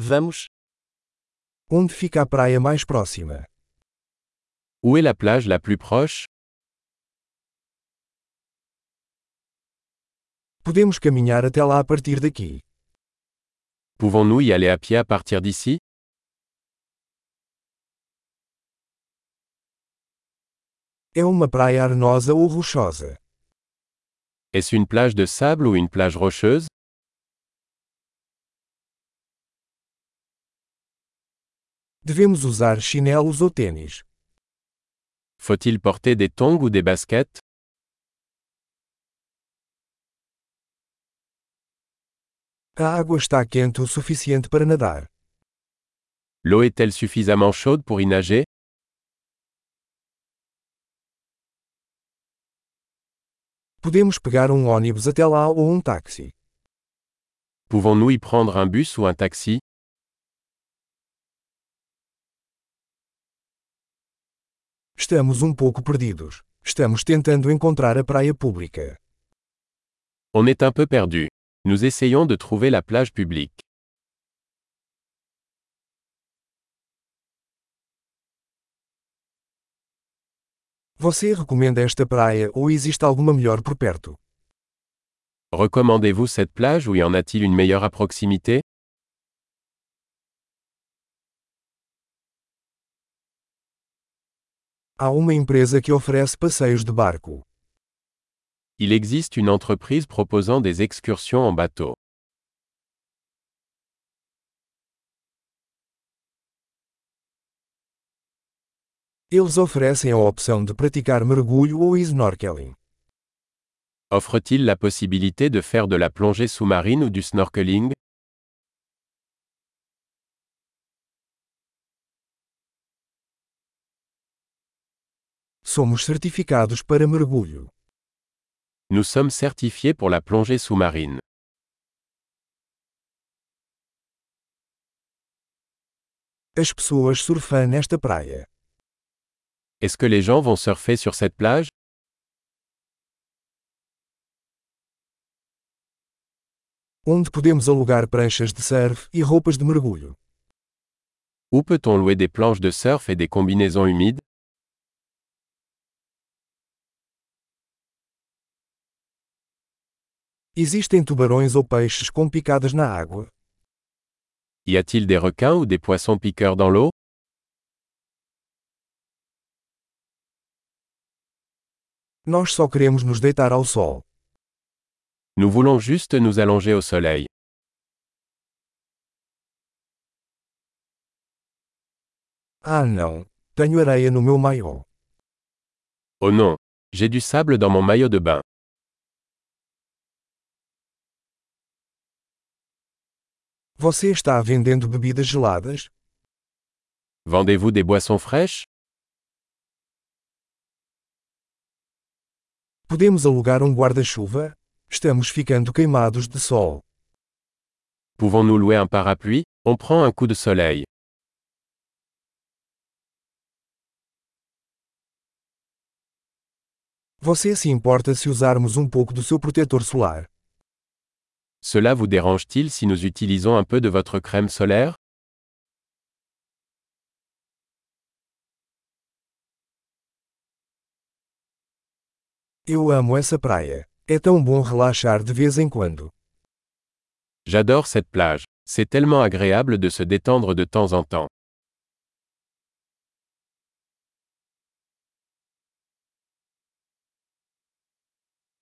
Vamos. Onde fica a praia mais próxima? Où est la plage la plus proche Podemos caminhar até lá a partir daqui. Pouvons-nous y aller à pied à partir d'ici É uma praia arenosa ou rochosa? Est-ce une plage de sable ou une plage rocheuse Devemos usar chinelos ou tênis? Faut-il porter des tongs ou des baskets A água está quente o suficiente para nadar. L'eau est-elle suffisamment chaude pour y nager Podemos pegar um ônibus até lá ou um táxi. Pouvons-nous y prendre un bus ou un taxi Estamos um pouco perdidos. Estamos tentando encontrar a praia pública. On est un peu perdu. Nous essayons de trouver la plage publique. Você recomenda esta praia ou existe alguma melhor por perto? Recommandez-vous cette plage ou y en a-t-il une meilleure à proximité Há uma empresa que oferece passeios de barco. Il existe une entreprise proposant des excursions en bateau. Eles oferecem a opção de praticar mergulho ou snorkeling. Offre-t-il la possibilité de faire de la plongée sous-marine ou du snorkeling Somos certificados para mergulho. Nous sommes certifiés pour la plongée sous-marine. As pessoas surfam nesta praia. Est-ce que les gens vont surfer sur cette plage Onde podemos alugar pranchas de surf e roupas de mergulho. Où peut-on louer des planches de surf et des combinaisons humides Existem tubarões ou peixes com picadas na água. Y a-t-il des requins ou des poissons piqueurs dans l'eau Nós só queremos nos deitar ao sol. Nous voulons juste nous allonger au soleil. Ah não, tenho areia no meu maiô. Oh non, j'ai du sable dans mon maillot de bain. Você está vendendo bebidas geladas? Vendez-vous des boissons fraîches Podemos alugar um guarda-chuva? Estamos ficando queimados de sol. Pouvons-nous louer un parapluie On prend un coup de soleil. Você se importa se usarmos um pouco do seu protetor solar? Cela vous dérange-t-il si nous utilisons un peu de votre crème solaire? Eu amo essa praia. É tão bom relaxar de vez em quando. J'adore cette plage. C'est tellement agréable de se détendre de temps en temps.